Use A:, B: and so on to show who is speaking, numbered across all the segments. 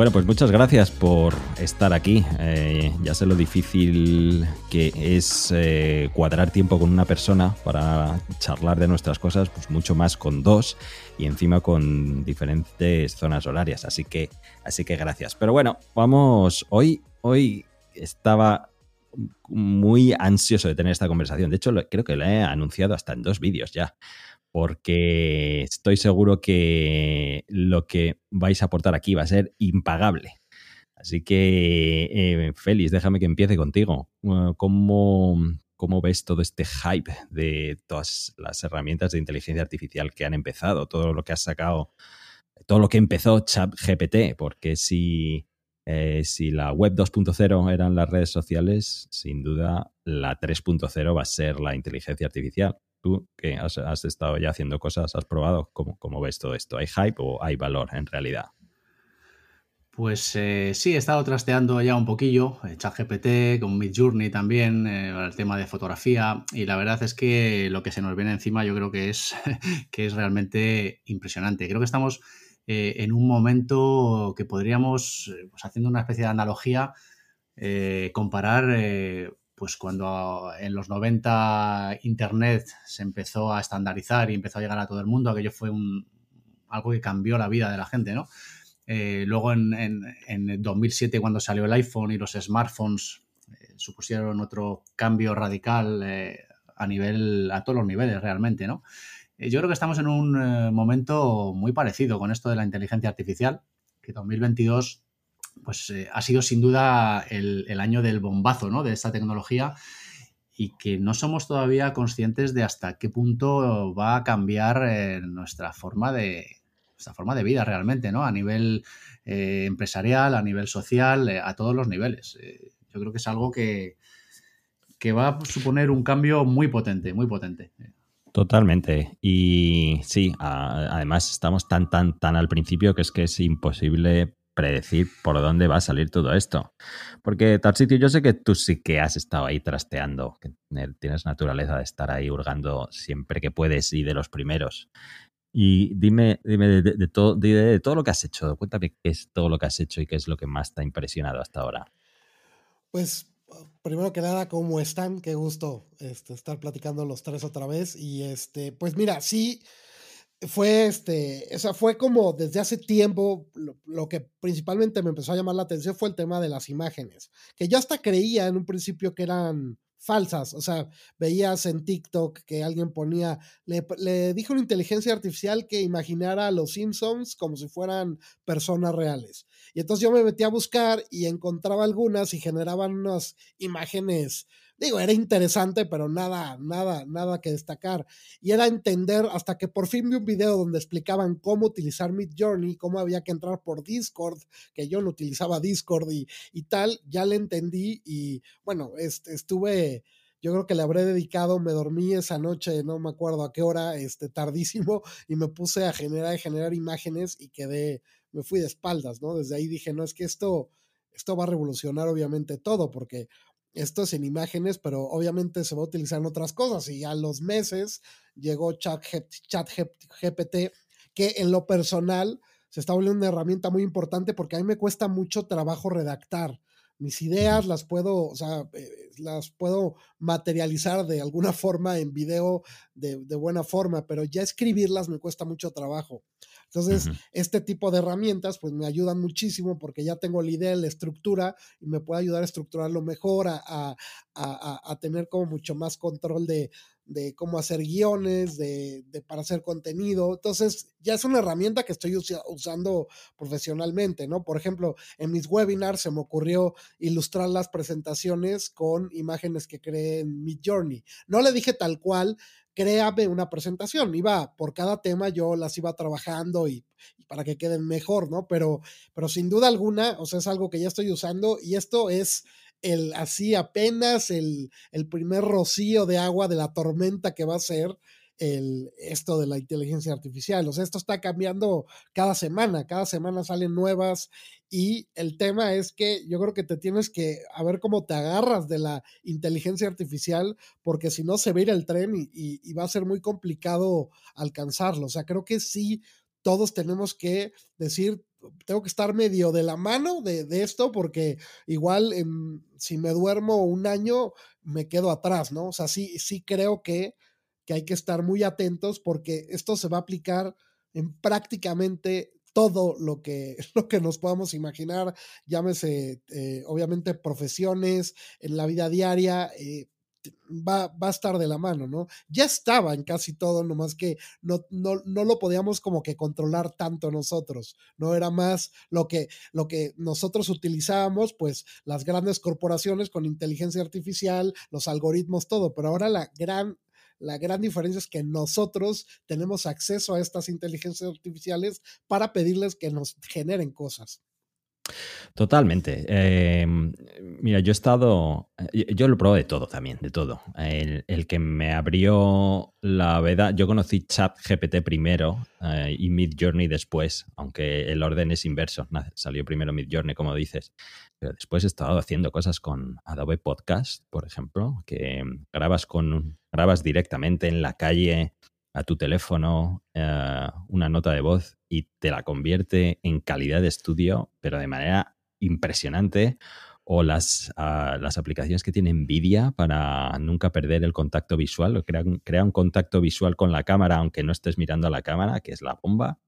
A: Bueno, pues muchas gracias por estar aquí. Eh, ya sé lo difícil que es eh, cuadrar tiempo con una persona para charlar de nuestras cosas, pues mucho más con dos y encima con diferentes zonas horarias. Así que, así que gracias. Pero bueno, vamos. Hoy, hoy estaba muy ansioso de tener esta conversación. De hecho, creo que la he anunciado hasta en dos vídeos ya porque estoy seguro que lo que vais a aportar aquí va a ser impagable. Así que, eh, Félix, déjame que empiece contigo. ¿Cómo, ¿Cómo ves todo este hype de todas las herramientas de inteligencia artificial que han empezado? Todo lo que has sacado, todo lo que empezó ChatGPT, porque si, eh, si la web 2.0 eran las redes sociales, sin duda la 3.0 va a ser la inteligencia artificial. Tú que has, estado ya haciendo cosas, has probado, ¿cómo, ¿cómo, ves todo esto? ¿Hay hype o hay valor en realidad?
B: Pues eh, sí, he estado trasteando ya un poquillo, eh, ChatGPT, con Midjourney también, eh, el tema de fotografía, y la verdad es que lo que se nos viene encima yo creo que es, que es realmente impresionante. Creo que estamos en un momento que podríamos, pues haciendo una especie de analogía, comparar pues cuando en los 90 Internet se empezó a estandarizar y empezó a llegar a todo el mundo, aquello fue un, algo que cambió la vida de la gente, ¿no? Eh, luego en, en, 2007 cuando salió el iPhone y los smartphones eh, supusieron otro cambio radical eh, a nivel, a todos los niveles realmente, ¿no? yo creo que estamos en un momento muy parecido con esto de la inteligencia artificial, que 2022 pues eh, ha sido sin duda el, año del bombazo ¿no? de esta tecnología y que no somos todavía conscientes de hasta qué punto va a cambiar eh, nuestra forma de nuestra forma de vida realmente, ¿no? A nivel eh, empresarial, a nivel social, a todos los niveles. yo creo que es algo que, que va a suponer un cambio muy potente, muy potente.
A: Totalmente. Y sí, además estamos tan, tan, tan al principio que es que es imposible predecir por dónde va a salir todo esto. Porque Tarsitio, yo sé que tú sí que has estado ahí trasteando, que tienes naturaleza de estar ahí hurgando siempre que puedes y de los primeros. Y dime, dime de, todo, de, todo lo que has hecho, cuéntame qué es todo lo que has hecho y qué es lo que más te ha impresionado hasta ahora.
C: Pues primero que nada, ¿cómo están? Qué gusto este, estar platicando los tres otra vez. Y este, pues mira, sí, fue este, o sea, fue como desde hace tiempo lo, que principalmente me empezó a llamar la atención fue el tema de las imágenes, que yo hasta creía en un principio que eran falsas, o sea, veías en TikTok que alguien ponía, le, le dijo una inteligencia artificial que imaginara a los Simpsons como si fueran personas reales. Y entonces yo me metí a buscar y encontraba algunas y generaban unas imágenes digo, era interesante, pero nada, nada, nada que destacar. Y era entender hasta que por fin vi un video donde explicaban cómo utilizar Mid Journey, cómo había que entrar por Discord, que yo no utilizaba Discord y, y tal, ya le entendí y bueno, este, estuve yo creo que le habré dedicado, me dormí esa noche, no me acuerdo a qué hora, este, tardísimo, y me puse a generar, generar imágenes y quedé, me fui de espaldas, ¿no? Desde ahí dije, no, es que esto, esto va a revolucionar obviamente todo, porque esto es en imágenes, pero obviamente se va a utilizar en otras cosas. Y a los meses llegó ChatGPT, que en lo personal se está volviendo una herramienta muy importante porque a mí me cuesta mucho trabajo redactar. Mis ideas las puedo, o sea, eh, las puedo materializar de alguna forma en video de, de buena forma, pero ya escribirlas me cuesta mucho trabajo. Entonces, este tipo de herramientas pues me ayudan muchísimo porque ya tengo la idea, la estructura y me puede ayudar a estructurarlo mejor, a, tener como mucho más control de, cómo hacer guiones, de, para hacer contenido. Entonces, ya es una herramienta que estoy usando profesionalmente, ¿no? Por ejemplo, en mis webinars se me ocurrió ilustrar las presentaciones con imágenes que creé en Midjourney. No le dije tal cual, créame una presentación. Iba por cada tema, yo las iba trabajando y, para que queden mejor, ¿no? Pero, pero sin duda alguna, o sea, es algo que ya estoy usando y esto es el así apenas el, el primer rocío de agua de la tormenta que va a ser el, esto de la inteligencia artificial. O sea, esto está cambiando cada semana, cada semana salen nuevas y el tema es que yo creo que te tienes que a ver cómo te agarras de la inteligencia artificial, porque si no se va a ir el tren y, y va a ser muy complicado alcanzarlo. O sea, creo que sí, todos tenemos que decir, tengo que estar medio de la mano de, esto porque igual si me duermo un año me quedo atrás, ¿no? O sea, sí, sí creo que, que hay que estar muy atentos porque esto se va a aplicar en prácticamente todo lo que, lo que nos podamos imaginar, llámese eh, obviamente profesiones, en la vida diaria, eh, va, va, a estar de la mano, ¿no? Ya estaba en casi todo, nomás que no, no, no, lo podíamos como que controlar tanto nosotros, no era más lo que, lo que nosotros utilizábamos, pues las grandes corporaciones con inteligencia artificial, los algoritmos, todo, pero ahora la gran la gran diferencia es que nosotros tenemos acceso a estas inteligencias artificiales para pedirles que nos generen cosas.
A: Totalmente. Em, mira, yo he estado, yo lo probé de todo también, de todo. El, que me abrió la veda, yo conocí Chat GPT primero eh, y Mid Journey después, aunque el orden es inverso. Salió primero Mid Journey, como dices. Pero después he estado haciendo cosas con Adobe Podcast, por ejemplo, que grabas con grabas directamente en la calle a tu teléfono eh, una nota de voz y te la convierte en calidad de estudio, pero de manera impresionante. O las, ah, las aplicaciones que tiene Nvidia para nunca perder el contacto visual, crea, crea un contacto visual con la cámara aunque no estés mirando a la cámara, que es la bomba.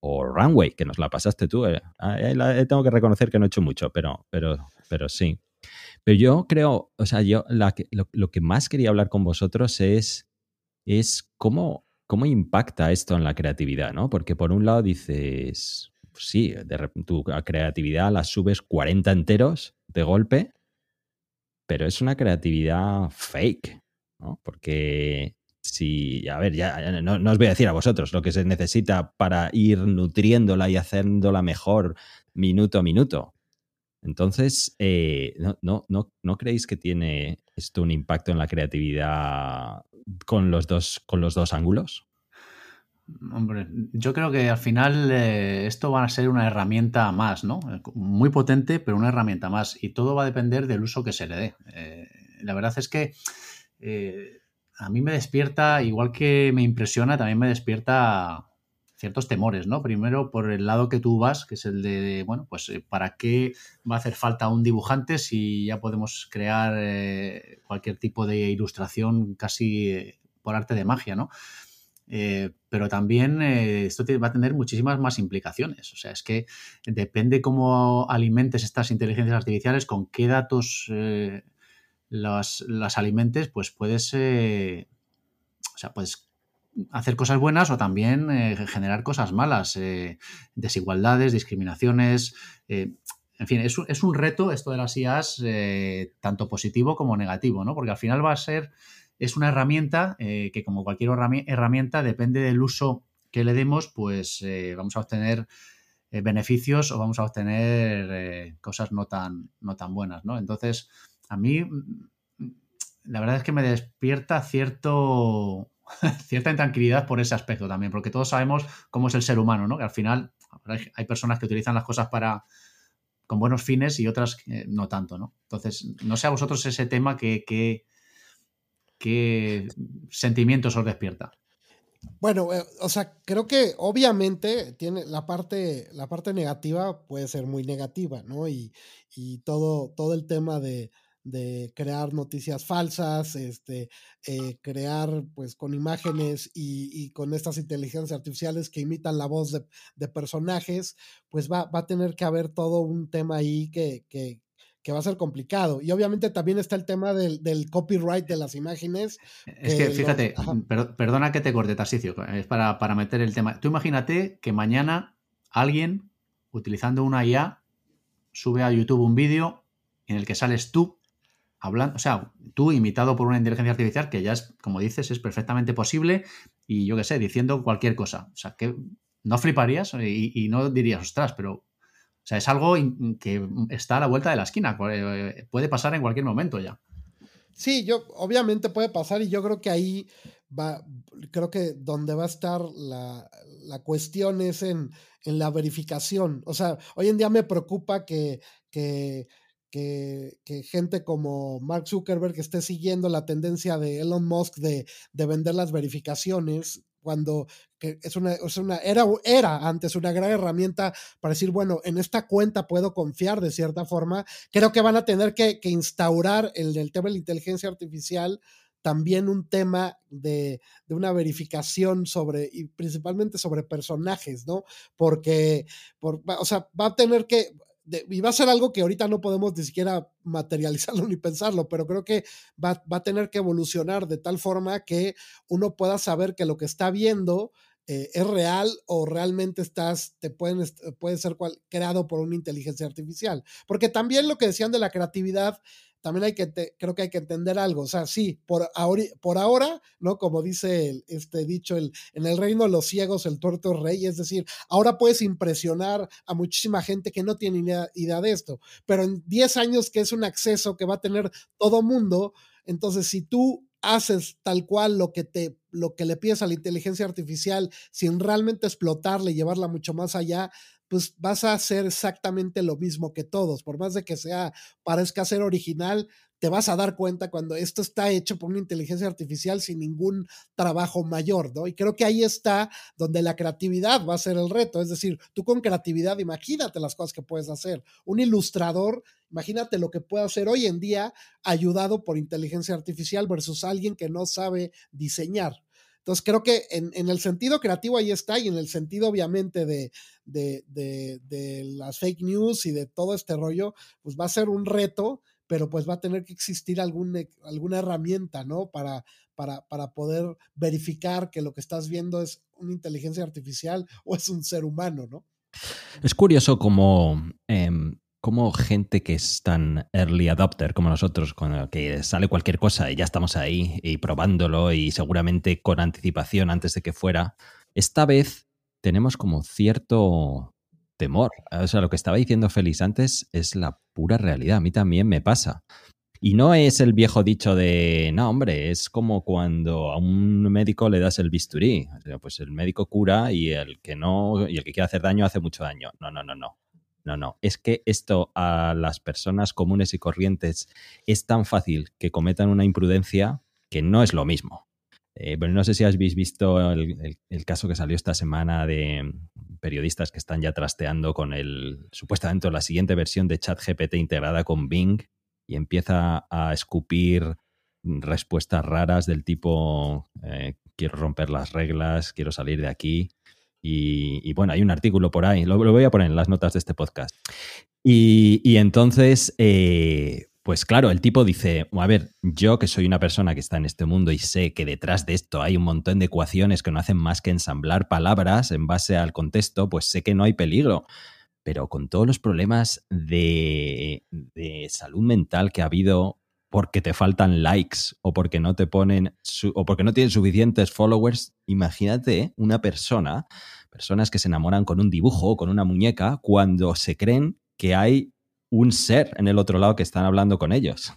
A: O Runway, que nos la pasaste tú. Eh. Ah, tengo que reconocer que no he hecho mucho, pero, pero, pero sí. Pero yo creo, o sea, yo lo, lo, que más quería hablar con vosotros es, es cómo, cómo impacta esto en la creatividad, ¿no? Porque por un lado dices, sí, de, tu creatividad la subes 40 enteros de golpe, pero es una creatividad fake, ¿no? Porque si, a ver, ya no, os voy a decir a vosotros lo que se necesita para ir nutriéndola y haciéndola mejor minuto a minuto. Entonces, eh, no, no, no, ¿no creéis que tiene esto un impacto en la creatividad con los dos, con los dos ángulos?
B: Hombre, yo creo que al final eh, esto va a ser una herramienta más, ¿no? Muy potente, pero una herramienta más. Y todo va a depender del uso que se le dé. Eh, la verdad es que eh, a mí me despierta, igual que me impresiona, también me despierta ciertos temores, ¿no? Primero por el lado que tú vas, que es el de, bueno, pues ¿para qué va a hacer falta un dibujante si ya podemos crear cualquier tipo de ilustración casi por arte de magia, ¿no? Eh, pero también eh, esto va a tener muchísimas más implicaciones. O sea, es que depende cómo alimentes estas inteligencias artificiales, con qué datos eh, las, alimentes, pues puedes, o sea, puedes hacer cosas buenas o también generar cosas malas, desigualdades, discriminaciones. en fin, es, es, un reto esto de las IAs, tanto positivo como negativo, ¿no? Porque al final va a ser es una herramienta eh, que como cualquier herramienta depende del uso que le demos, pues eh, vamos a obtener eh, beneficios o vamos a obtener cosas no tan, no tan buenas, ¿no? Entonces, a mí mm, la verdad es que me despierta cierto, cierta intranquilidad por ese aspecto también, porque todos sabemos cómo es el ser humano, ¿no? Que al final hay, personas que utilizan las cosas para con buenos fines y otras no tanto, ¿no? Entonces, no sé a vosotros ese tema que, que ¿Qué sentimientos os despierta?
C: Bueno, eh, o sea, creo que obviamente tiene la parte, la parte negativa puede ser muy negativa, ¿no? Y, todo, todo el tema de, crear noticias falsas, este, eh, crear pues con imágenes y, con estas inteligencias artificiales que imitan la voz de, personajes, pues va, va, a tener que haber todo un tema ahí que, que, que va a ser complicado. Y obviamente también está el tema del, copyright de las imágenes.
B: Es que, fíjate, perdona que te corte, Tarsicio, es para, para, meter el tema. Tú imagínate que mañana alguien, utilizando una IA, sube a YouTube un vídeo en el que sales tú hablando, o sea, tú imitado por una inteligencia artificial, que ya es, como dices, es perfectamente posible, y yo qué sé, diciendo cualquier cosa. O sea, que no fliparías y, no dirías, ostras, pero o sea, es algo que está a la vuelta de la esquina, eh, puede pasar en cualquier momento ya.
C: Sí, yo, obviamente puede pasar y yo creo que ahí va, creo que donde va a estar la, cuestión es en, la verificación. O sea, hoy en día me preocupa que, que, gente como Mark Zuckerberg esté siguiendo la tendencia de Elon Musk de, de vender las verificaciones cuando es una, es una era, era antes una gran herramienta para decir, bueno, en esta cuenta puedo confiar de cierta forma, creo que van a tener que, que instaurar el, el tema de la inteligencia artificial también un tema de, de, una verificación sobre, y principalmente sobre personajes, ¿no? Porque, por, o sea, va a tener que, y va a ser algo que ahorita no podemos ni siquiera materializarlo ni pensarlo, pero creo que va, va, a tener que evolucionar de tal forma que uno pueda saber que lo que está viendo eh, es real o realmente estás, te pueden, puede ser cual, creado por una inteligencia artificial. Porque también lo que decían de la creatividad también hay que, creo que hay que entender algo. O sea, sí, por, ahora, por ahora ¿no? Como dice el, este dicho, el, en el reino de los ciegos el tuerto es rey, es decir, ahora puedes impresionar a muchísima gente que no tiene idea, idea de esto, pero en 10 años que es un acceso que va a tener todo mundo, entonces si tú haces tal cual lo que te lo que le pides a la inteligencia artificial sin realmente explotarla y llevarla mucho más allá, pues vas a hacer exactamente lo mismo que todos. Por más de que sea, parezca ser original, te vas a dar cuenta cuando esto está hecho por una inteligencia artificial sin ningún trabajo mayor, ¿no? Y creo que ahí está donde la creatividad va a ser el reto. Es decir, tú con creatividad, imagínate las cosas que puedes hacer. Un ilustrador, imagínate lo que puede hacer hoy en día ayudado por inteligencia artificial versus alguien que no sabe diseñar. Entonces creo que en, el sentido creativo ahí está y en el sentido obviamente de, de, de, las fake news y de todo este rollo, pues va a ser un reto, pero pues va a tener que existir algún, alguna herramienta, ¿no? Para, para, para poder verificar que lo que estás viendo es una inteligencia artificial o es un ser humano, ¿no?
A: Es curioso cómo eh, como gente que es tan early adopter como nosotros, con que sale cualquier cosa y ya estamos ahí y probándolo y seguramente con anticipación antes de que fuera, esta vez tenemos como cierto temor. O sea, lo que estaba diciendo Félix antes es la pura realidad. A mí también me pasa. Y no es el viejo dicho de, no, hombre, es como cuando a un médico le das el bisturí. Pues el médico cura y el que no, y el que quiere hacer daño hace mucho daño. No, no, no, no. No, no, es que esto a las personas comunes y corrientes es tan fácil que cometan una imprudencia que no es lo mismo. Eh, pero no sé si habéis visto el, caso que salió esta semana de periodistas que están ya trasteando con el supuestamente la siguiente versión de ChatGPT integrada con Bing y empieza a escupir respuestas raras del tipo eh, quiero romper las reglas, quiero salir de aquí. Y, bueno, hay un artículo por ahí, lo, voy a poner en las notas de este podcast. Y, y entonces, eh, pues claro, el tipo dice, a ver, yo que soy una persona que está en este mundo y sé que detrás de esto hay un montón de ecuaciones que no hacen más que ensamblar palabras en base al contexto, pues sé que no hay peligro. Pero con todos los problemas de, de salud mental que ha habido porque te faltan likes o porque no te ponen o porque no tienen suficientes followers, imagínate una persona, personas que se enamoran con un dibujo o con una muñeca cuando se creen que hay un ser en el otro lado que están hablando con ellos.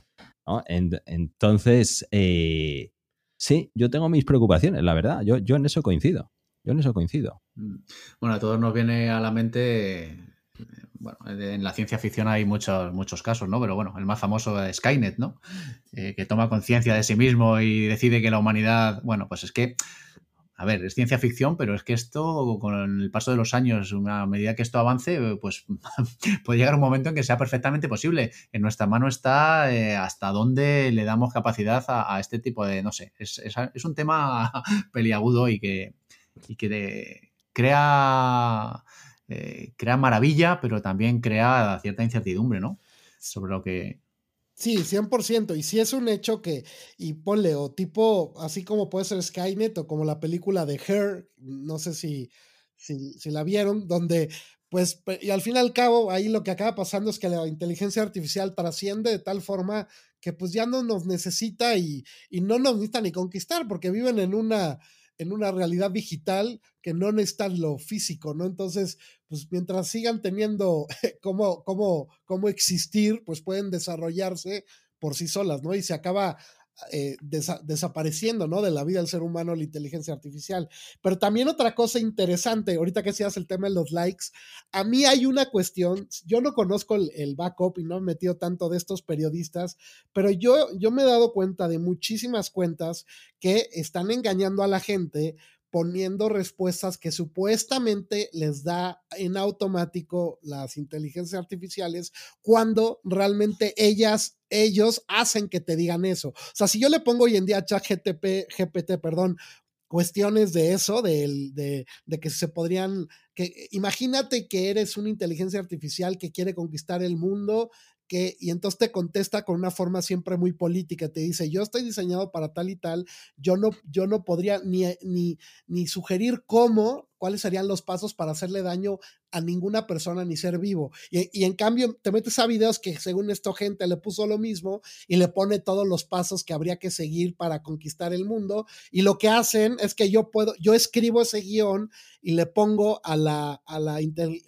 A: ¿no? entonces, eh, sí, yo tengo mis preocupaciones, la verdad, yo, yo en eso coincido. Yo en eso coincido.
B: Mm. Bueno, a todos nos viene a la mente bueno, en la ciencia ficción hay muchos, muchos casos, ¿no? Pero bueno, el más famoso es Skynet, ¿no? Eh, que toma conciencia de sí mismo y decide que la humanidad, bueno, pues es que, a ver, es ciencia ficción, pero es que esto, con el paso de los años, a medida que esto avance, pues puede llegar un momento en que sea perfectamente posible. En nuestra mano está eh, hasta dónde le damos capacidad a, este tipo de, no sé, es, un tema peliagudo y que, crea eh, crea maravilla, pero también crea cierta incertidumbre, ¿no? Sobre lo que...
C: Sí, 100%. Y si es un hecho que, y ponle, o tipo, así como puede ser Skynet o como la película de Her, no sé si, si, si la vieron, donde pues, y al fin y al cabo, ahí lo que acaba pasando es que la inteligencia artificial trasciende de tal forma que pues ya no nos necesita y, y no nos necesita ni conquistar porque viven en una, en una realidad digital que no necesitan lo físico, ¿no? Entonces, pues mientras sigan teniendo cómo, cómo, cómo existir, pues pueden desarrollarse por sí solas, ¿no? Y se acaba eh, desa desapareciendo, ¿no? De la vida del ser humano la inteligencia artificial. Pero también otra cosa interesante, ahorita que seas el tema de los likes, a mí hay una cuestión, yo no conozco el, backup y no he metido tanto de estos periodistas, pero yo, yo me he dado cuenta de muchísimas cuentas que están engañando a la gente poniendo respuestas que supuestamente les da en automático las inteligencias artificiales cuando realmente ellas, ellos hacen que te digan eso. O sea, si yo le pongo hoy en día a ChatGPT, GPT, perdón, cuestiones de eso, de, de, de, que se podrían, que imagínate que eres una inteligencia artificial que quiere conquistar el mundo que, y entonces te contesta con una forma siempre muy política, te dice, yo estoy diseñado para tal y tal, yo no, yo no podría ni, ni, ni sugerir cómo, cuáles serían los pasos para hacerle daño a ninguna persona ni ser vivo. Y, y, en cambio te metes a videos que según esto gente le puso lo mismo y le pone todos los pasos que habría que seguir para conquistar el mundo. Y lo que hacen es que yo puedo, yo escribo ese guion y le pongo a la, a la,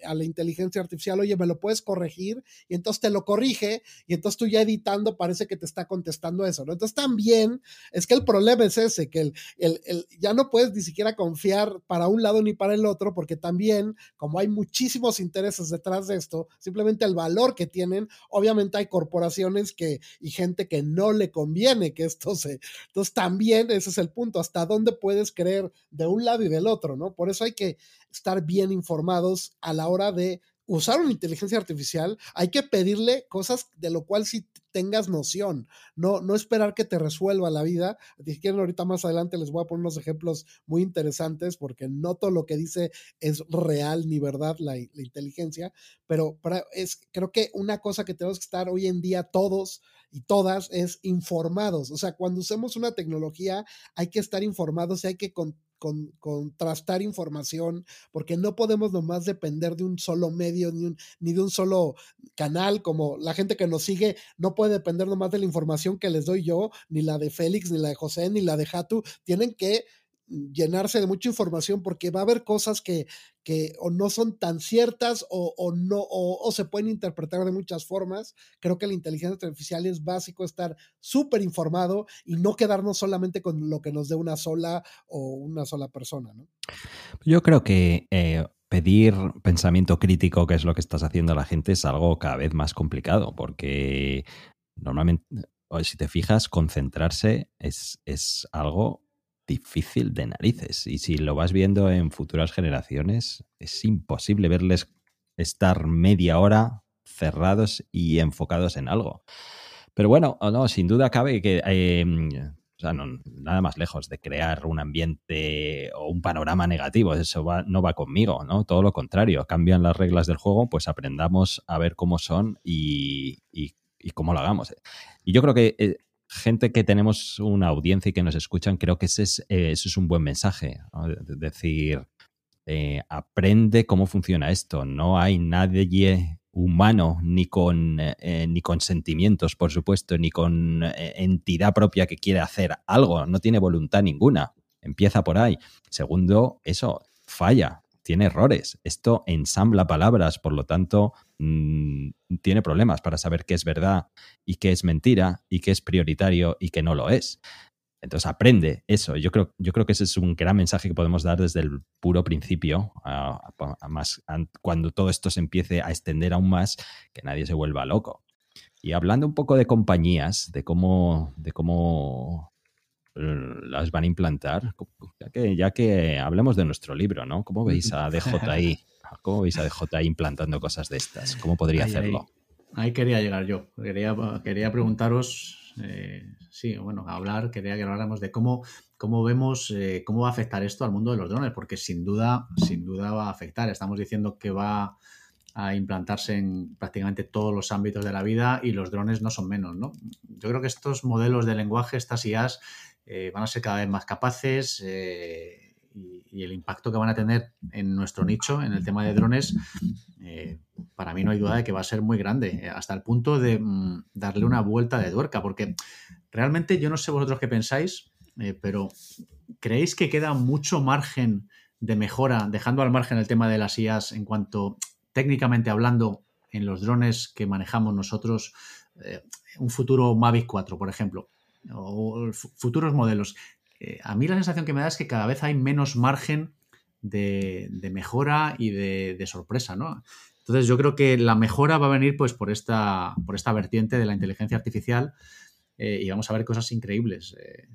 C: a la inteligencia artificial, oye, ¿me lo puedes corregir? Y entonces te lo corrige y entonces tú ya editando parece que te está contestando eso, ¿no? Entonces también es que el problema es ese, que el, el, el ya no puedes ni siquiera confiar para un lado ni para el otro, porque también, como hay muchísimos intereses detrás de esto, simplemente el valor que tienen, obviamente hay corporaciones que y gente que no le conviene que esto se. Entonces, también ese es el punto, hasta dónde puedes creer de un lado y del otro, ¿no? Por eso hay que estar bien informados a la hora de usar una inteligencia artificial, hay que pedirle cosas de lo cual sí tengas noción, no, no esperar que te resuelva la vida. Si quieren, ahorita más adelante les voy a poner unos ejemplos muy interesantes porque no todo lo que dice es real ni verdad la, inteligencia, pero es, creo que una cosa que tenemos que estar hoy en día todos y todas es informados. O sea, cuando usemos una tecnología hay que estar informados y hay que con, con, contrastar información, porque no podemos nomás depender de un solo medio ni, un, ni, de un solo canal, como la gente que nos sigue no puede depender nomás de la información que les doy yo, ni la de Félix, ni la de José, ni la de Hatu, tienen que llenarse de mucha información porque va a haber cosas que, que o no son tan ciertas o, o no o, se pueden interpretar de muchas formas. Creo que la inteligencia artificial es básico estar súper informado y no quedarnos solamente con lo que nos dé una sola o una sola persona. ¿no?
A: Yo creo que eh, pedir pensamiento crítico, que es lo que estás haciendo a la gente, es algo cada vez más complicado porque normalmente, si te fijas, concentrarse es, es algo difícil de narices. Y si lo vas viendo en futuras generaciones, es imposible verles estar media hora cerrados y enfocados en algo. Pero bueno, no, sin duda cabe que, no, nada más lejos de crear un ambiente o un panorama negativo, eso va, no va conmigo, ¿no? Todo lo contrario, cambian las reglas del juego, pues aprendamos a ver cómo son y, y, y cómo lo hagamos. Y yo creo que eh, gente que tenemos una audiencia y que nos escuchan, creo que ese es, eh, un buen mensaje. decir, eh, aprende cómo funciona esto. No hay nadie humano ni con, eh, ni con sentimientos, por supuesto, ni con entidad propia que quiere hacer algo. No tiene voluntad ninguna. Empieza por ahí. Segundo, eso falla tiene errores. Esto ensambla palabras, por lo tanto, mmm, tiene problemas para saber qué es verdad y qué es mentira y qué es prioritario y qué no lo es. Entonces aprende eso. Yo creo, yo creo que ese es un gran mensaje que podemos dar desde el puro principio, a, a, a más, cuando todo esto se empiece a extender aún más, que nadie se vuelva loco. Y hablando un poco de compañías, de cómo, de cómo las van a implantar, ya que, ya que hablemos de nuestro libro, ¿no? ¿Cómo veis a DJI? ¿Cómo veis a DJI implantando cosas de estas? ¿Cómo podría
B: ahí,
A: hacerlo?
B: Ahí, ahí, quería llegar yo. Quería, quería preguntaros, eh, sí, bueno, hablar, quería que habláramos de cómo, cómo vemos, eh, cómo va a afectar esto al mundo de los drones, porque sin duda, sin duda va a afectar. Estamos diciendo que va a implantarse en prácticamente todos los ámbitos de la vida y los drones no son menos, ¿no? Yo creo que estos modelos de lenguaje, estas IAs, eh, van a ser cada vez más capaces eh, y, el impacto que van a tener en nuestro nicho, en el tema de drones, eh, para mí no hay duda de que va a ser muy grande, eh, hasta el punto de mm, darle una vuelta de tuerca, porque realmente yo no sé vosotros qué pensáis, eh, pero ¿creéis que queda mucho margen de mejora, dejando al margen el tema de las IAs en cuanto técnicamente hablando en los drones que manejamos nosotros, un futuro Mavic 4, por ejemplo, o futuros modelos. Eh, a mí la sensación que me da es que cada vez hay menos margen de, mejora y de, sorpresa, ¿no? Entonces yo creo que la mejora va a venir pues por esta, por esta vertiente de la inteligencia artificial eh, y vamos a ver cosas increíbles. Eh,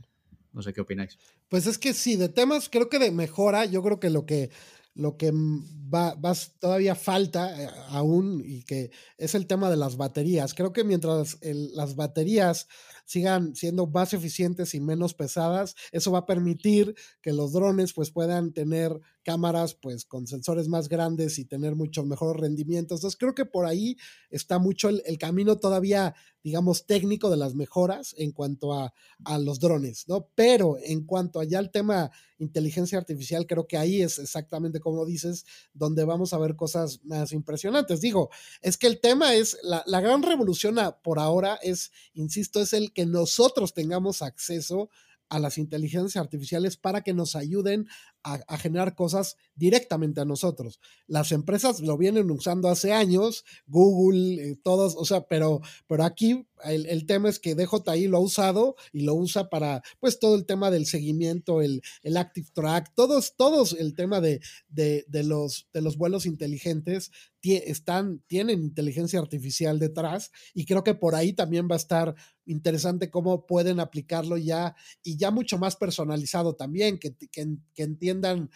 B: No sé qué opináis.
C: Pues es que sí, de temas creo que de mejora, yo creo que lo que lo que va, todavía falta aún y que es el tema de las baterías. Creo que mientras las baterías sigan siendo más eficientes y menos pesadas, eso va a permitir que los drones pues puedan tener cámaras pues con sensores más grandes y tener mucho mejor rendimiento. Entonces creo que por ahí está mucho el, camino todavía, digamos, técnico de las mejoras en cuanto a, a, los drones, ¿no? Pero en cuanto allá al tema inteligencia artificial, creo que ahí es exactamente como dices, donde vamos a ver cosas más impresionantes. Digo, es que el tema es, la, la gran revolución por ahora es, insisto, es el que nosotros tengamos acceso a las inteligencias artificiales para que nos ayuden a, generar cosas directamente a nosotros. Las empresas lo vienen usando hace años, Google, eh, todos, o sea, pero, pero aquí el, tema es que DJI lo ha usado y lo usa para, pues, todo el tema del seguimiento, el, el Active Track, todos, todos el tema de, de, de, los, de los vuelos inteligentes tienen inteligencia artificial detrás y creo que por ahí también va a estar interesante cómo pueden aplicarlo ya y ya mucho más personalizado también, que, que, que entiendan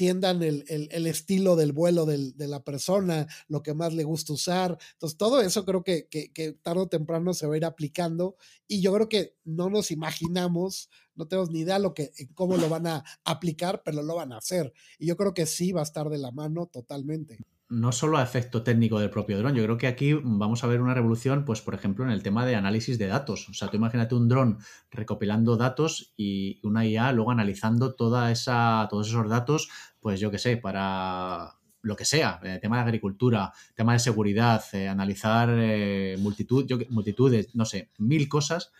C: tiendan el, estilo del vuelo de la persona, lo que más le gusta usar. Entonces, todo eso creo que, que, tarde o temprano se va a ir aplicando y yo creo que no nos imaginamos, no tenemos ni idea lo que, cómo lo van a aplicar, pero lo van a hacer. Y yo creo que sí va a estar de la mano totalmente
B: no solo a efecto técnico del propio dron, yo creo que aquí vamos a ver una revolución, pues por ejemplo, en el tema de análisis de datos. O sea, tú imagínate un dron recopilando datos y una IA luego analizando toda esa, todos esos datos, pues yo qué sé, para lo que sea, eh, tema de agricultura, tema de seguridad, eh, analizar eh, multitud, yo, multitudes, no sé, mil cosas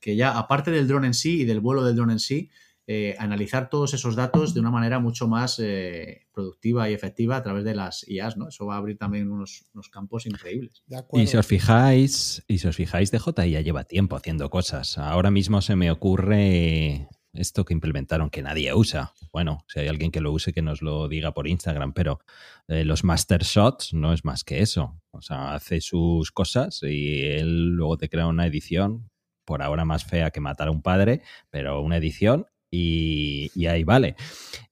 B: que ya aparte del dron en sí y del vuelo del dron en sí, eh, analizar todos esos datos de una manera mucho más eh, productiva y efectiva a través de las IAs, ¿no? Eso va a abrir también unos, campos increíbles.
A: Y si os fijáis, y si os fijáis, DJ ya lleva tiempo haciendo cosas. Ahora mismo se me ocurre esto que implementaron que nadie usa. Bueno, si hay alguien que lo use, que nos lo diga por Instagram, pero eh, los master shots no es más que eso. O sea, hace sus cosas y él luego te crea una edición, por ahora más fea que matar a un padre, pero una edición y, ahí vale.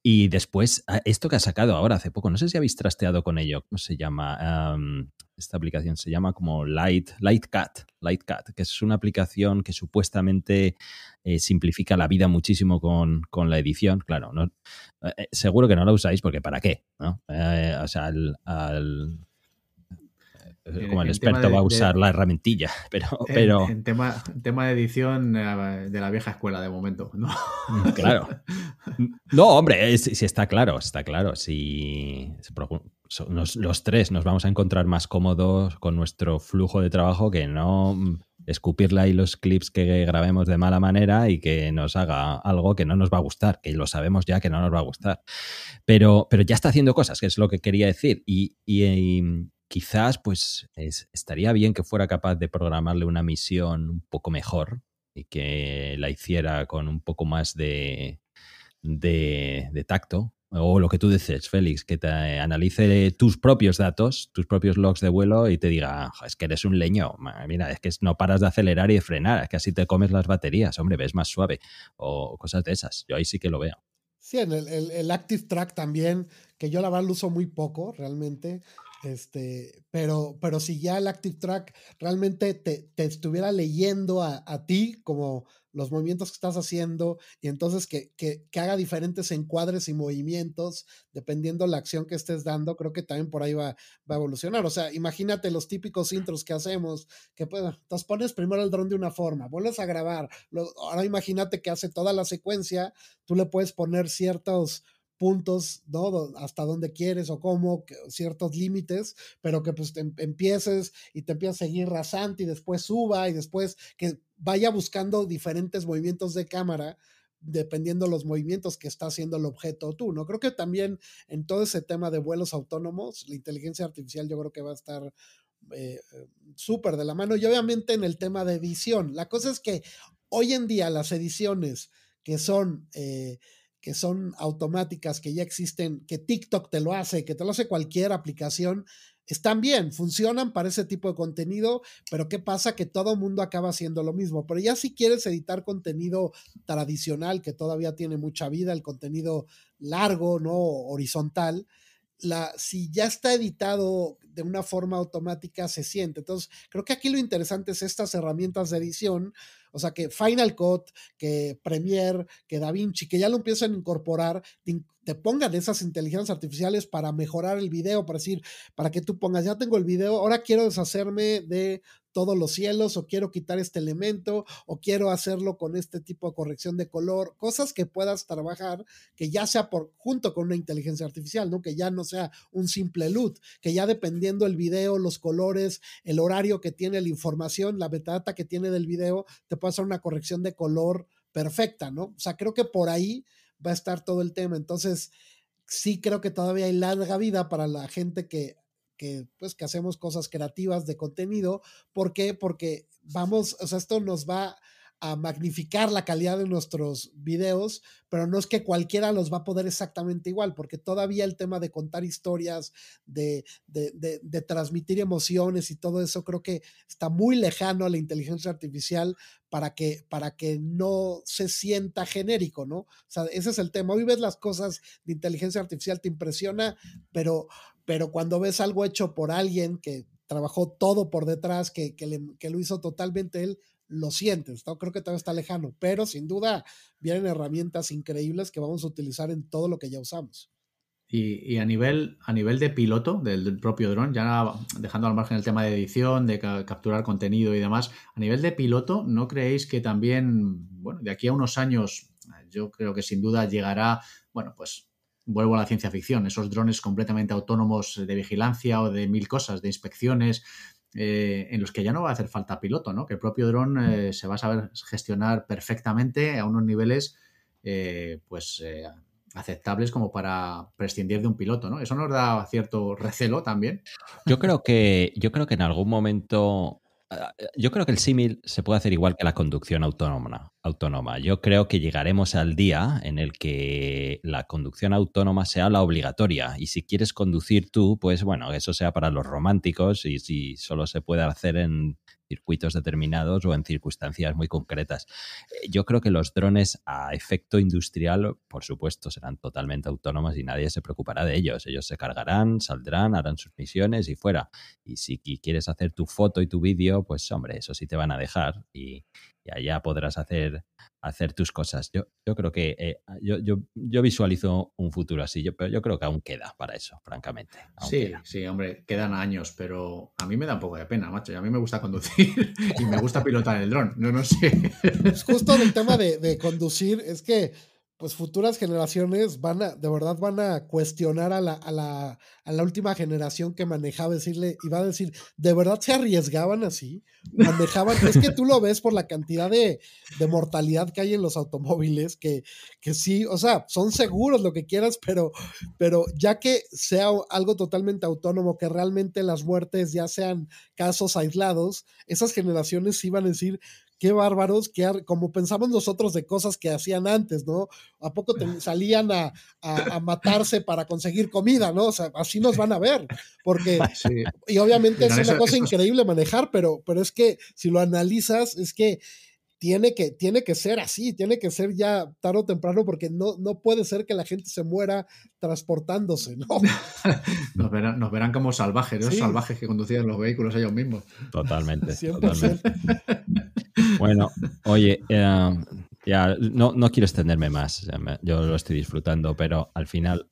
A: Y después, ah, esto que ha sacado ahora hace poco, no sé si habéis trasteado con ello, ¿cómo se llama? esta aplicación se llama como Light, Lightcat, Lightcat, que es una aplicación que supuestamente eh, simplifica la vida muchísimo con, la edición. Claro, no, eh, eh, seguro que no la usáis porque ¿para qué? o sea, al como el experto va a usar la herramientilla, pero... pero...
B: En, tema, tema de edición eh, de la vieja escuela de momento, ¿no?
A: Mm, claro. No, hombre, si está claro, está claro. Si los tres nos vamos a encontrar más cómodos con nuestro flujo de trabajo que no mm, escupirle ahí los clips que grabemos de mala manera y que nos haga algo que no nos va a gustar, que lo sabemos ya que no nos va a gustar. Pero, pero ya está haciendo cosas, que es lo que quería decir. y, quizás pues estaría bien que fuera capaz de programarle una misión un poco mejor y que la hiciera con un poco más de, de, tacto. O lo que tú dices, Félix, que te analice tus propios datos, tus propios logs de vuelo y te diga, es que eres un leño, mira, es que no paras de acelerar y de frenar, es que así te comes las baterías, hombre, ves más suave, o cosas de esas. Yo ahí sí que lo veo.
C: Sí, en el, el Active Track también, que yo la verdad lo uso muy poco realmente. Este, pero, pero si ya el Active Track realmente te, estuviera leyendo a, ti como los movimientos que estás haciendo y entonces que, que, haga diferentes encuadres y movimientos dependiendo la acción que estés dando, creo que también por ahí va, va a evolucionar. O sea, imagínate los típicos intros que hacemos, que pues, entonces pones primero el dron de una forma, vuelves a grabar, ahora imagínate que hace toda la secuencia, tú le puedes poner ciertos puntos, ¿no? Hasta donde quieres o cómo, ciertos límites, pero que pues empieces y te empieces a seguir rasante y después suba y después que vaya buscando diferentes movimientos de cámara dependiendo los movimientos que está haciendo el objeto tú, ¿no? Creo que también en todo ese tema de vuelos autónomos, la inteligencia artificial yo creo que va a estar eh, súper de la mano y obviamente en el tema de edición. La cosa es que hoy en día las ediciones que son... Eh, que son automáticas, que ya existen, que TikTok te lo hace, que te lo hace cualquier aplicación, están bien, funcionan para ese tipo de contenido, pero ¿qué pasa? Que todo mundo acaba haciendo lo mismo. Pero ya si quieres editar contenido tradicional, que todavía tiene mucha vida, el contenido largo, ¿no? Horizontal, la, si ya está editado de una forma automática, se siente. Entonces, creo que aquí lo interesante es estas herramientas de edición, o sea, que Final Cut, que Premiere, que DaVinci, que ya lo empiezan a incorporar, te pongan esas inteligencias artificiales para mejorar el video, para decir, para que tú pongas, ya tengo el video, ahora quiero deshacerme de todos los cielos o quiero quitar este elemento o quiero hacerlo con este tipo de corrección de color, cosas que puedas trabajar que ya sea por junto con una inteligencia artificial, ¿no? Que ya no sea un simple LUT, que ya dependiendo el video, los colores, el horario que tiene la información, la metadata que tiene del video, te puede hacer una corrección de color perfecta, ¿no? O sea, creo que por ahí va a estar todo el tema. Entonces, sí creo que todavía hay larga vida para la gente que que, pues, que hacemos cosas creativas de contenido. ¿Por qué? Porque vamos, o sea, esto nos va a magnificar la calidad de nuestros videos, pero no es que cualquiera los va a poder exactamente igual, porque todavía el tema de contar historias, de, de, transmitir emociones y todo eso, creo que está muy lejano a la inteligencia artificial para que, para que no se sienta genérico, ¿no? O sea, ese es el tema. Hoy ves las cosas de inteligencia artificial, te impresiona, pero, pero cuando ves algo hecho por alguien que trabajó todo por detrás, que, que, lo hizo totalmente él, lo sientes, ¿no? creo que todavía está lejano, pero sin duda vienen herramientas increíbles que vamos a utilizar en todo lo que ya usamos.
B: Y, a, nivel, a nivel de piloto del, propio dron, ya dejando al margen el tema de edición, de capturar contenido y demás, a nivel de piloto, ¿no creéis que también, bueno, de aquí a unos años, yo creo que sin duda llegará, bueno, pues vuelvo a la ciencia ficción, esos drones completamente autónomos de vigilancia o de mil cosas, de inspecciones, eh, en los que ya no va a hacer falta piloto, ¿no? Que el propio dron eh, se va a saber gestionar perfectamente a unos niveles, eh, pues, aceptables como para prescindir de un piloto, ¿no? Eso nos da cierto recelo también.
A: Yo creo que, yo creo que en algún momento yo creo que el símil se puede hacer igual que la conducción autónoma, autónoma. Yo creo que llegaremos al día en el que la conducción autónoma sea la obligatoria. Y si quieres conducir tú, pues bueno, eso sea para los románticos y si solo se puede hacer en circuitos determinados o en circunstancias muy concretas. Eh, yo creo que los drones a efecto industrial, por supuesto, serán totalmente autónomos y nadie se preocupará de ellos. Ellos se cargarán, saldrán, harán sus misiones y fuera. Y si quieres hacer tu foto y tu vídeo, pues hombre, eso sí te van a dejar y, y allá podrás hacer, hacer tus cosas. Yo, yo creo que eh, yo, yo, yo, visualizo un futuro así, yo, pero yo creo que aún queda para eso, francamente.
B: Sí, sí, hombre, quedan años, pero a mí me da un poco de pena, macho. Y a mí me gusta conducir y me gusta pilotar el dron. No, no sé.
C: Es justo el tema de, de conducir, es que pues futuras generaciones van a, de verdad van a cuestionar a la, a la, a la última generación que manejaba, decirle, y va a decir, ¿de verdad se arriesgaban así? Manejaban, es que tú lo ves por la cantidad de, de mortalidad que hay en los automóviles, que, que sí, o sea, son seguros lo que quieras, pero, pero ya que sea algo totalmente autónomo, que realmente las muertes ya sean casos aislados, esas generaciones iban a decir, qué bárbaros, que como pensamos nosotros de cosas que hacían antes, ¿no? ¿A poco salían a, matarse para conseguir comida, ¿no? O sea, así nos van a ver, porque, y obviamente es una cosa increíble manejar, pero, pero es que si lo analizas, es que tiene que, tiene que ser así, tiene que ser ya tarde o temprano, porque no, no puede ser que la gente se muera transportándose, ¿no?
B: nos, verán, nos verán como salvajes, los salvajes que conducían los vehículos ellos mismos.
A: Totalmente. totalmente. Bueno, oye, eh, ya no, no, quiero extenderme más, yo lo estoy disfrutando, pero al final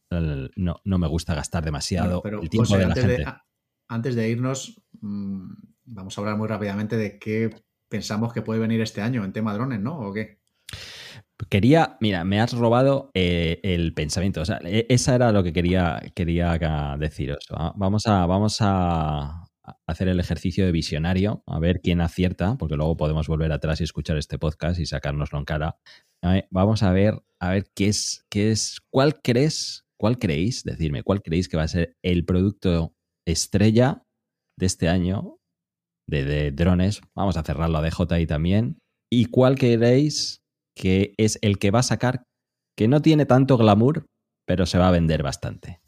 A: no, no, me gusta gastar demasiado el tiempo de la gente.
B: antes de irnos, mm, vamos a hablar muy rápidamente de qué pensamos que puede venir este año en tema drones, ¿no? ¿O qué?
A: Quería, mira, me has robado eh, el pensamiento. O sea, e, esa era lo que quería, quería deciros. Vamos a, vamos a hacer el ejercicio de visionario, a ver quién acierta, porque luego podemos volver atrás y escuchar este podcast y sacárnoslo en cara. Vamos a ver, a ver qué es, qué es, cuál crees, cuál creéis, decirme, cuál creéis que va a ser el producto estrella de este año de, drones. Vamos a cerrarlo a DJI también. ¿Y cuál queréis que es el que va a sacar, que no tiene tanto glamour, pero se va a vender bastante?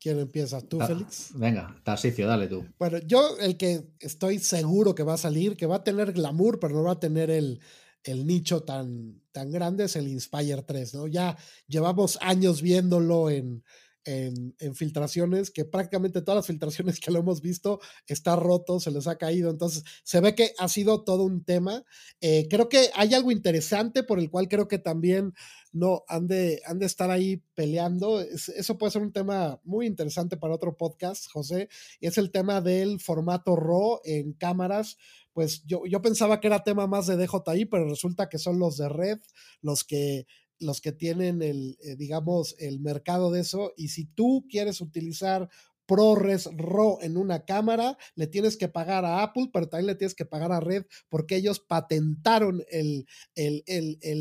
C: ¿Quién empieza? ¿Tú, Félix?
B: Venga, Tarsicio, dale tú.
C: Bueno, yo el que estoy seguro que va a salir, que va a tener glamour, pero no va a tener el, el nicho tan, tan grande, es el Inspire 3, ¿no? Ya llevamos años viéndolo en, en, filtraciones, que prácticamente todas las filtraciones que lo hemos visto está roto, se les ha caído, entonces se ve que ha sido todo un tema. Eh, creo que hay algo interesante por el cual creo que también no han de, han de estar ahí peleando. eso puede ser un tema muy interesante para otro podcast, José, y es el tema del formato RAW en cámaras pues yo, yo, pensaba que era tema más de DJI, pero resulta que son los de Red los que los que tienen el, eh, digamos, el mercado de eso. Y si tú quieres utilizar ProRes RAW en una cámara, le tienes que pagar a Apple, pero también le tienes que pagar a Red porque ellos patentaron el,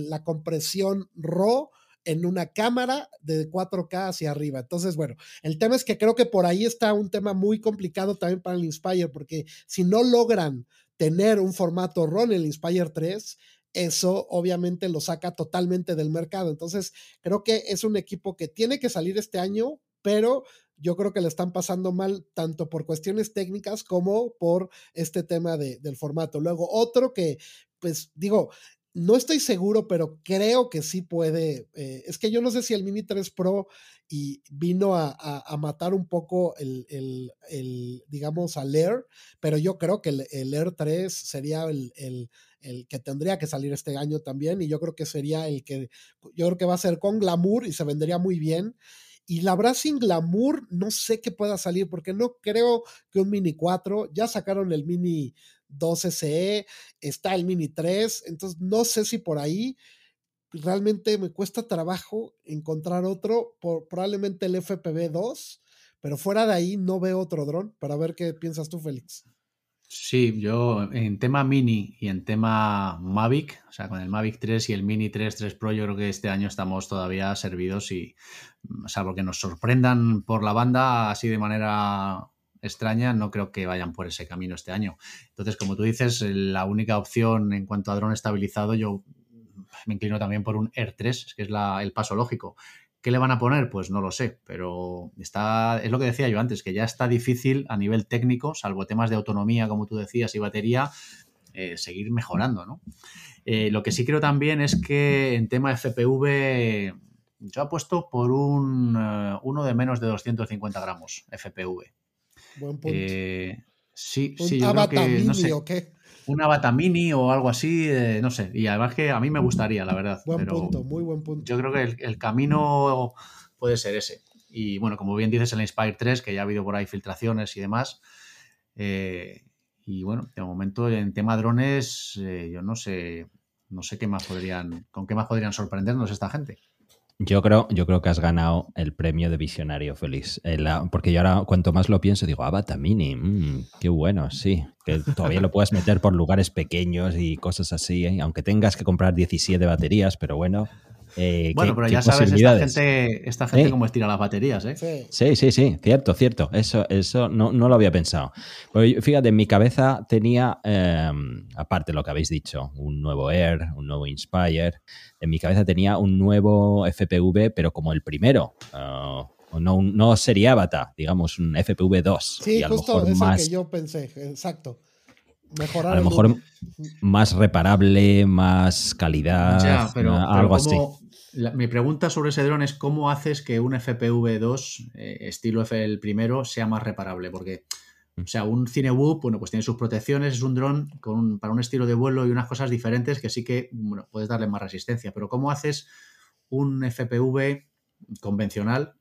C: la compresión RAW en una cámara de 4K hacia arriba. Entonces, bueno, el tema es que creo que por ahí está un tema muy complicado también para el Inspire, porque si no logran tener un formato RAW en el Inspire 3, eso obviamente lo saca totalmente del mercado. Entonces, creo que es un equipo que tiene que salir este año, pero yo creo que le están pasando mal tanto por cuestiones técnicas como por este tema de, del formato. Luego, otro que, pues digo, no estoy seguro, pero creo que sí puede. Eh, es que yo no sé si el Mini 3 Pro y vino a, matar un poco el, el, digamos, al Air, pero yo creo que el, Air 3 sería el, el que tendría que salir este año también y yo creo que sería el que yo creo que va a ser con glamour y se vendería muy bien. Y la verdad sin glamour no sé qué pueda salir porque no creo que un Mini 4, ya sacaron el Mini 2 SE, está el Mini 3, entonces no sé si por ahí realmente me cuesta trabajo encontrar otro, por, probablemente el FPV 2, pero fuera de ahí no veo otro dron, para ver qué piensas tú, Félix.
B: Sí, yo en tema Mini y en tema Mavic, o sea, con el Mavic 3 y el Mini 3, 3 Pro, yo creo que este año estamos todavía servidos y, salvo que nos sorprendan por la banda así de manera extraña, no creo que vayan por ese camino este año. Entonces, como tú dices, la única opción en cuanto a dron estabilizado, yo me inclino también por un Air 3, que es el paso lógico. ¿Qué le van a poner? Pues no lo sé, pero está, es lo que decía yo antes, que ya está difícil a nivel técnico, salvo temas de autonomía, como tú decías, y batería, eh, seguir mejorando, ¿no? Eh, lo que sí creo también es que en tema FPV, yo apuesto por un eh, uno de menos de 250 gramos FPV.
C: Buen punto.
B: sí, sí, yo creo que, no sé, una bata mini o algo así, eh, no sé. Y además que a mí me gustaría, la verdad.
C: Buen punto, muy buen punto.
B: Yo creo que el, camino puede ser ese. Y bueno, como bien dices, el Inspire 3, que ya ha habido por ahí filtraciones y demás. Eh, y bueno, de momento en tema drones, eh, yo no sé, no sé qué más podrían, con qué más podrían sorprendernos esta gente.
A: Yo creo, yo creo que has ganado el premio de visionario, Félix. porque yo ahora, cuanto más lo pienso, digo, ah, Mini, mm, qué bueno, sí. Que todavía lo puedes meter por lugares pequeños y cosas así, ¿eh? aunque tengas que comprar 17 baterías, pero bueno,
B: eh, bueno, pero ya sabes esta gente, esta gente cómo estira las baterías, ¿eh?
A: Sí, sí, sí, cierto, cierto. Eso, eso no, no lo había pensado. Pues fíjate, en mi cabeza tenía, em, aparte de lo que habéis dicho, un nuevo Air, un nuevo Inspire. En mi cabeza tenía un nuevo FPV, pero como el primero. Uh, no, no sería Avatar, digamos un FPV 2.
C: Sí, justo es más... que yo pensé, exacto. Mejorar
A: a lo mejor más reparable, más calidad, algo así
B: mi pregunta sobre ese dron es cómo haces que un FPV2 eh, estilo F el primero sea más reparable, porque o sea, un Cinewhoop, bueno, pues tiene sus protecciones, es un dron con para un estilo de vuelo y unas cosas diferentes que sí que, bueno, puedes darle más resistencia, pero ¿cómo haces un FPV convencional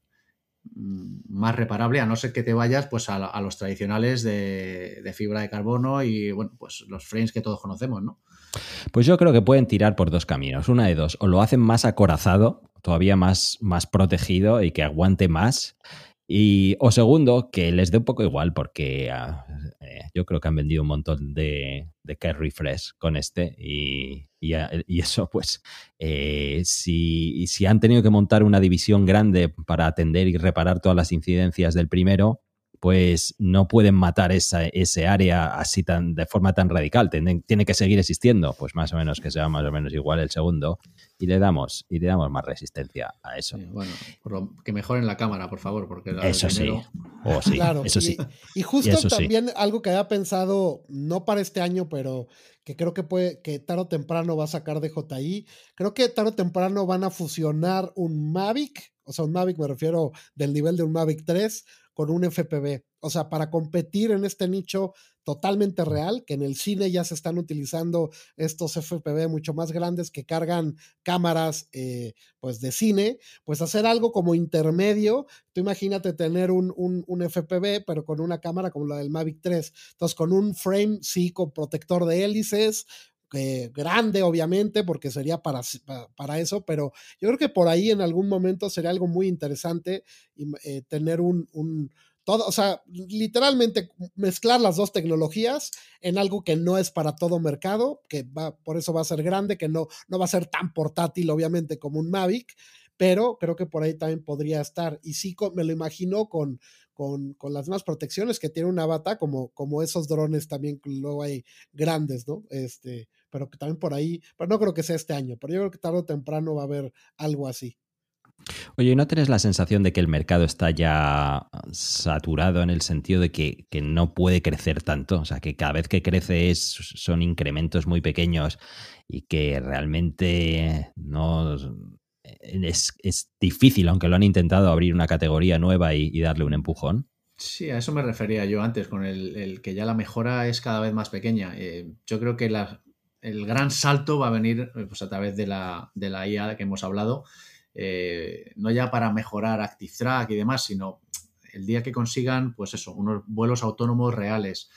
B: mm, más reparable, a no ser que te vayas pues a, los tradicionales de, de, fibra de carbono y bueno, pues los frames que todos conocemos, ¿no?
A: Pues yo creo que pueden tirar por dos caminos. Una de dos. O lo hacen más acorazado, todavía más, más protegido y que aguante más. Y, o segundo, que les dé un poco igual, porque ah, eh, yo creo que han vendido un montón de, de Care Fresh con este. Y, y, eso, pues, eh, si, si han tenido que montar una división grande para atender y reparar todas las incidencias del primero, pues no pueden matar esa, ese área así tan, de forma tan radical. Tiene, tiene, que seguir existiendo, pues más o menos que sea más o menos igual el segundo. Y le damos, y le damos más resistencia a eso.
B: bueno, que mejoren la cámara, por favor, porque
A: eso, sí. Oh, sí.
C: claro,
A: eso sí.
C: Y, justo también algo que había pensado, no para este año, pero que creo que puede, que tarde o temprano va a sacar de JI. Creo que tarde o temprano van a fusionar un Mavic, o sea, un Mavic me refiero del nivel de un Mavic 3 con un FPV. O sea, para competir en este nicho totalmente real, que en el cine ya se están utilizando estos FPV mucho más grandes que cargan cámaras eh, pues de cine, pues hacer algo como intermedio. Tú imagínate tener un, un, FPV, pero con una cámara como la del Mavic 3. Entonces, con un frame, sí, con protector de hélices, grande, obviamente, porque sería para, para, eso, pero yo creo que por ahí en algún momento sería algo muy interesante eh, tener un, un todo, o sea, literalmente mezclar las dos tecnologías en algo que no es para todo mercado, que va, por eso va a ser grande, que no, no va a ser tan portátil, obviamente, como un Mavic, pero creo que por ahí también podría estar. Y sí, me lo imagino con, con, con, las mismas protecciones que tiene una bata, como, como esos drones también luego hay grandes, ¿no? Este, pero que también por ahí, pero no creo que sea este año, pero yo creo que tarde o temprano va a haber algo así.
A: Oye, ¿no tienes la sensación de que el mercado está ya saturado en el sentido de que, que no puede crecer tanto? O sea, que cada vez que crece es, son incrementos muy pequeños y que realmente no es, es, difícil, aunque lo han intentado, abrir una categoría nueva y, darle un empujón.
B: Sí, a eso me refería yo antes, con el, que ya la mejora es cada vez más pequeña. Eh, yo creo que el gran salto va a venir eh, pues, a través de la, de la IA que hemos hablado, eh, no ya para mejorar Active Track y demás, sino el día que consigan, pues eso, unos vuelos autónomos reales.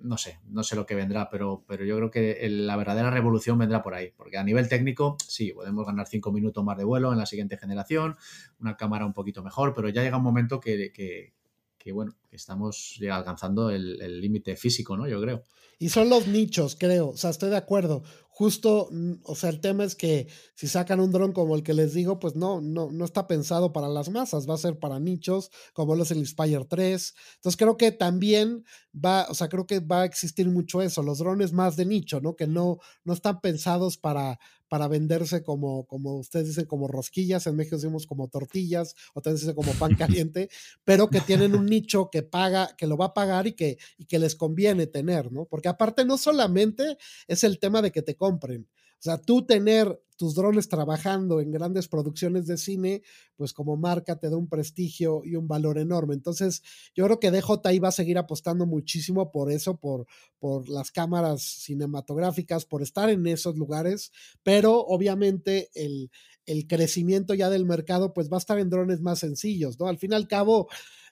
B: No sé, no sé lo que vendrá, pero, pero yo creo que la verdadera revolución vendrá por ahí, porque a nivel técnico, sí, podemos ganar cinco minutos más de vuelo en la siguiente generación, una cámara un poquito mejor, pero ya llega un momento que, que, bueno, estamos ya alcanzando el límite físico, ¿no? Yo creo.
C: Y son los nichos, creo. O sea, estoy de acuerdo. Justo, mm, o sea, el tema es que si sacan un dron como el que les digo, pues no, no, no está pensado para las masas, va a ser para nichos, como lo es el Inspire 3. Entonces creo que también va, o sea, creo que va a existir mucho eso, los drones más de nicho, ¿no? Que no, no están pensados para, para venderse como, como ustedes dicen, como rosquillas, en México decimos como tortillas, o ustedes dicen como pan caliente, pero que tienen un nicho que paga, que lo va a pagar y que, y que les conviene tener, ¿no? Porque aparte no solamente es el tema de que te compren, o sea, tú tener tus drones trabajando en grandes producciones de cine, pues como marca te da un prestigio y un valor enorme. Entonces, yo creo que DJI va a seguir apostando muchísimo por eso, por, por las cámaras cinematográficas, por estar en esos lugares, pero obviamente el, el crecimiento ya del mercado, pues va a estar en drones más sencillos, ¿no? Al fin y al cabo,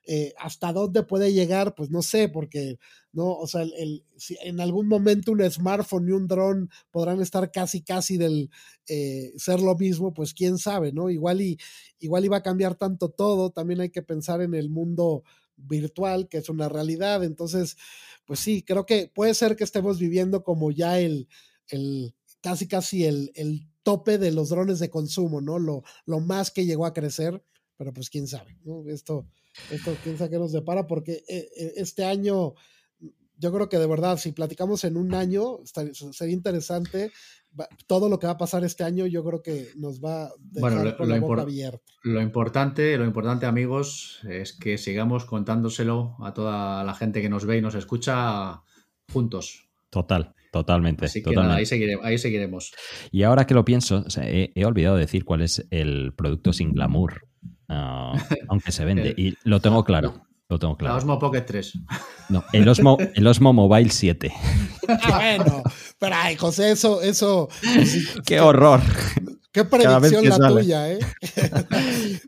C: eh, hasta dónde puede llegar, pues no sé, porque no, o sea, el, si en algún momento un smartphone y un dron podrán estar casi, casi del eh, ser lo mismo, pues quién sabe, ¿no? Igual y igual iba a cambiar tanto todo, también hay que pensar en el mundo virtual, que es una realidad, entonces, pues sí, creo que puede ser que estemos viviendo como ya el, el casi, casi el, el tope de los drones de consumo, ¿no? Lo, lo más que llegó a crecer, pero pues quién sabe, ¿no? Esto esto quién sabe qué nos depara, porque eh, eh, este año, yo creo que de verdad, si platicamos en un año, sería interesante. Todo lo que va a pasar este año, yo creo que nos va a dejar
B: bueno, lo,
C: con la boca abierta.
B: Lo importante, lo importante, amigos, es que sigamos contándoselo a toda la gente que nos ve y nos escucha juntos.
A: Total, totalmente.
B: Así
A: que totalmente.
B: ahí, seguiremos, ahí, seguiremos,
A: Y ahora que lo pienso, he, he, olvidado decir cuál es el producto sin glamour Ah, aunque se vende. y lo tengo claro. Lo tengo claro.
B: La Osmo Pocket 3.
A: No, el Osmo, el Osmo Mobile 7.
C: bueno, pero ay, José, eso, eso.
A: Qué horror.
C: Qué predicción la tuya, ¿eh?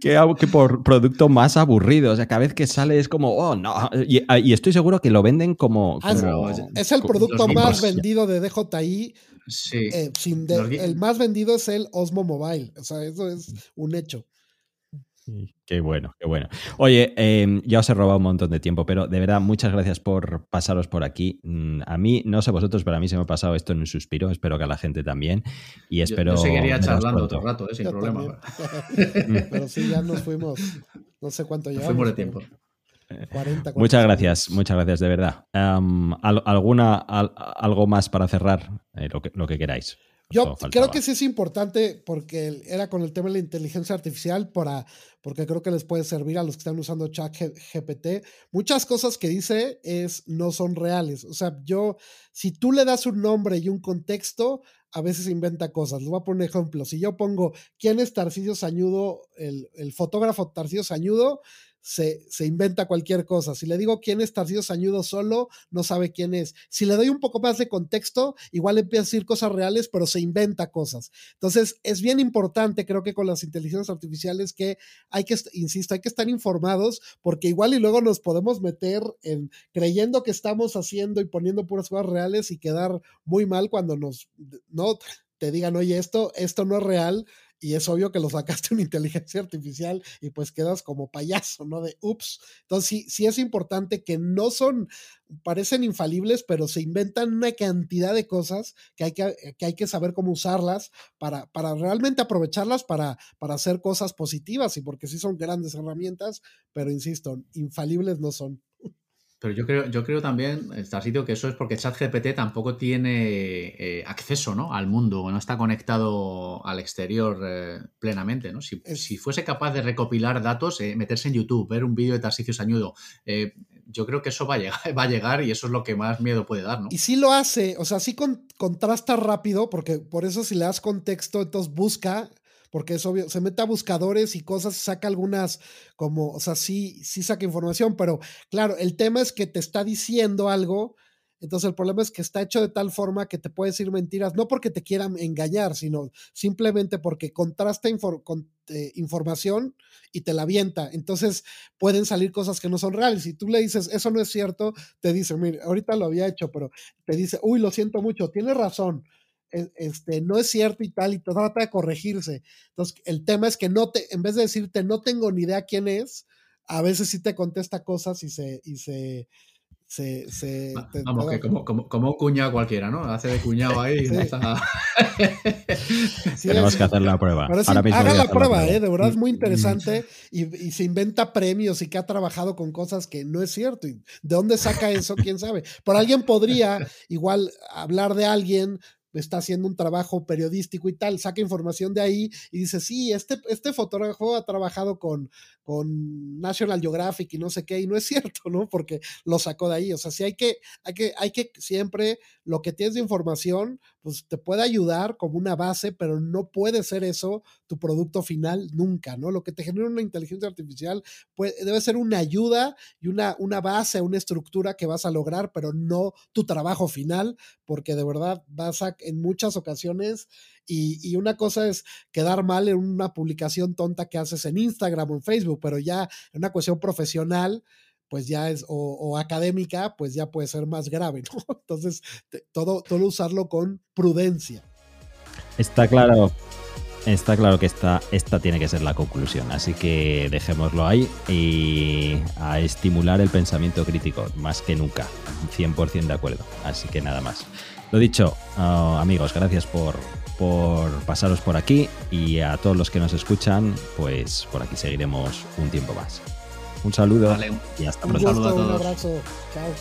A: qué, qué, por producto más aburrido. O sea, cada vez que sale es como, oh, no. Y, ah, y estoy seguro que lo venden como.
C: Ah,
A: como
C: es el producto más vendido de DJI.
B: Sí.
C: Eh, sin de, el más vendido es el Osmo Mobile. O sea, eso es un hecho.
A: Qué bueno, qué bueno. Oye, eh, ya os he robado un montón de tiempo, pero de verdad, muchas gracias por pasaros por aquí. Mm, a mí, no sé vosotros, pero a mí se me ha pasado esto en un suspiro. Espero que a la gente también. Y espero.
B: Yo, seguiría charlando otro rato, eh, sin problema.
C: pero sí, ya nos fuimos. No sé cuánto llevamos.
B: Fuimos de tiempo.
A: muchas gracias, muchas gracias, de verdad. ¿Alguna, algo más para cerrar? Eh, lo, que, lo que queráis.
C: Yo creo que sí es importante porque era con el tema de la inteligencia artificial para, porque creo que les puede servir a los que están usando chat GPT. Muchas cosas que dice es no son reales. O sea, yo, si tú le das un nombre y un contexto, a veces inventa cosas. Les voy a poner un ejemplo. Si yo pongo quién es Tarcisio Sañudo, el, el fotógrafo Tarcisio Sañudo, se, inventa cualquier cosa. Si le digo quién es Tarcillo Sañudo solo, no sabe quién es. Si le doy un poco más de contexto, igual empieza a decir cosas reales, pero se inventa cosas. Entonces, es bien importante, creo que con las inteligencias artificiales, que hay que, insisto, hay que estar informados, porque igual y luego nos podemos meter en creyendo que estamos haciendo y poniendo puras cosas reales y quedar muy mal cuando nos, no, te digan, oye, esto, esto no es real y es obvio que lo sacaste una inteligencia artificial y pues quedas como payaso, ¿no? De ups. Entonces sí, sí es importante que no son, parecen infalibles, pero se inventan una cantidad de cosas que hay que, que, hay que saber cómo usarlas para, para realmente aprovecharlas para, para hacer cosas positivas y porque sí son grandes herramientas, pero insisto, infalibles no son.
B: Pero yo creo, yo creo también, sitio que eso es porque ChatGPT tampoco tiene eh, acceso ¿no? al mundo, no está conectado al exterior eh, plenamente. ¿no? Si, si, fuese capaz de recopilar datos, eh, meterse en YouTube, ver un vídeo de Tarsicio Sañudo, yo creo que eso va a, llegar, va a llegar y eso es lo que más miedo puede dar. ¿no?
C: Y sí lo hace, o sea, sí contrasta rápido, porque por eso si le das contexto, entonces busca porque es obvio, se mete a buscadores y cosas, saca algunas como, o sea, sí, sí saca información, pero claro, el tema es que te está diciendo algo, entonces el problema es que está hecho de tal forma que te puede decir mentiras, no porque te quieran engañar, sino simplemente porque contrasta con, eh, información y te la avienta. Entonces pueden salir cosas que no son reales. Si tú le dices, eso no es cierto, te dice, mire, ahorita lo había hecho, pero te dice, uy, lo siento mucho, tienes razón este, no es cierto y tal, y trata de corregirse. Entonces, el tema es que no te, en vez de decirte no tengo ni idea quién es, a veces sí te contesta cosas y se, y se, se,
B: Vamos, que como, como, como, un cuñado cualquiera, ¿no? Hace de cuñado ahí y está.
A: Tenemos que hacer la prueba.
C: haga la prueba, ¿eh? De verdad es muy interesante y, y, se inventa premios y que ha trabajado con cosas que no es cierto. ¿Y ¿De dónde saca eso? ¿Quién sabe? Pero alguien podría igual hablar de alguien está haciendo un trabajo periodístico y tal, saca información de ahí y dice, sí, este, este fotógrafo ha trabajado con, con National Geographic y no sé qué, y no es cierto, ¿no? Porque lo sacó de ahí. O sea, sí hay que, hay que, hay que siempre, lo que tienes de información, pues te puede ayudar como una base, pero no puede ser eso tu producto final nunca, ¿no? Lo que te genera una inteligencia artificial puede, debe ser una ayuda y una, una base, una estructura que vas a lograr, pero no tu trabajo final, porque de verdad vas a, en muchas ocasiones, y, una cosa es quedar mal en una publicación tonta que haces en Instagram o en Facebook, pero ya en una cuestión profesional, pues ya es, o, académica, pues ya puede ser más grave, ¿no? Entonces, todo, todo usarlo con prudencia.
A: Está claro, está claro que esta, esta tiene que ser la conclusión, así que dejémoslo ahí y a estimular el pensamiento crítico, más que nunca, 100% de acuerdo, así que nada más. Lo dicho, ah, amigos, gracias por, por pasaros por aquí y a todos los que nos escuchan, pues por aquí seguiremos un tiempo más. Un saludo y hasta
C: pronto. Un, un abrazo. Chao.